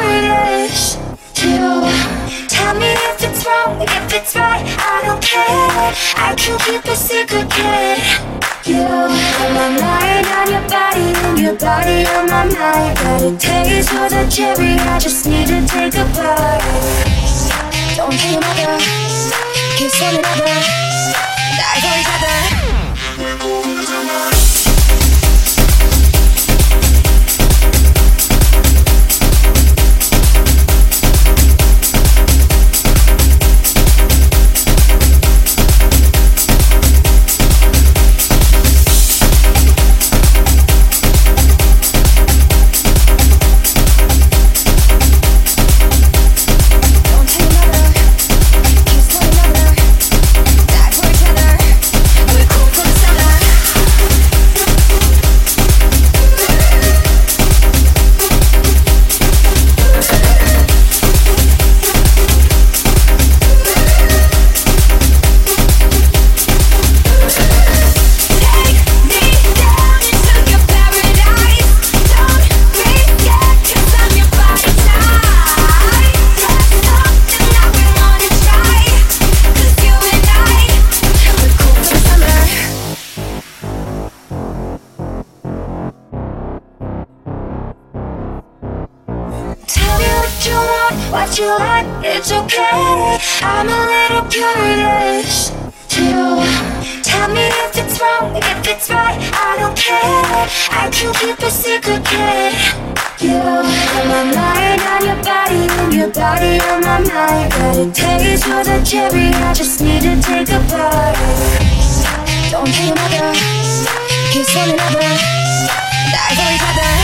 curious too. Tell me if it's wrong, if it's right, I don't care. I can keep a secret, kid. You on my mind, on your body, and your body on my mind. Got a taste for the cherry, I just need to take a bite. Don't tell your mother, kiss one another, die for each other. On my mind. Got a taste for the cherry, I just need to take a bite. Don't your mother, kiss one another, die for each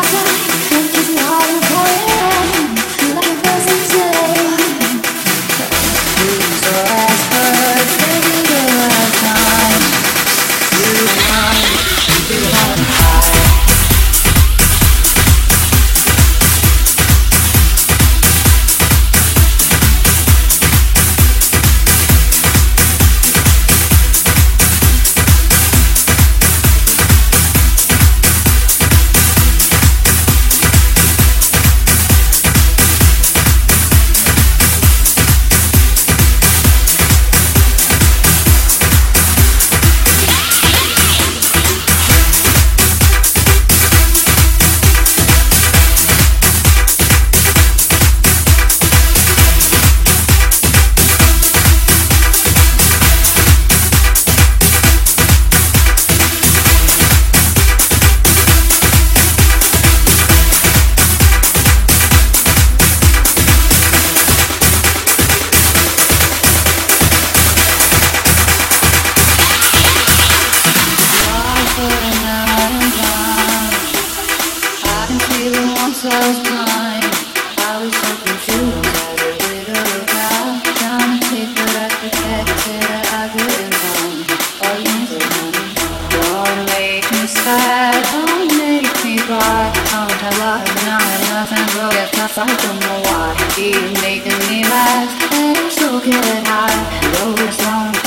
something more. Keep making me mad, and still get high. Though those long.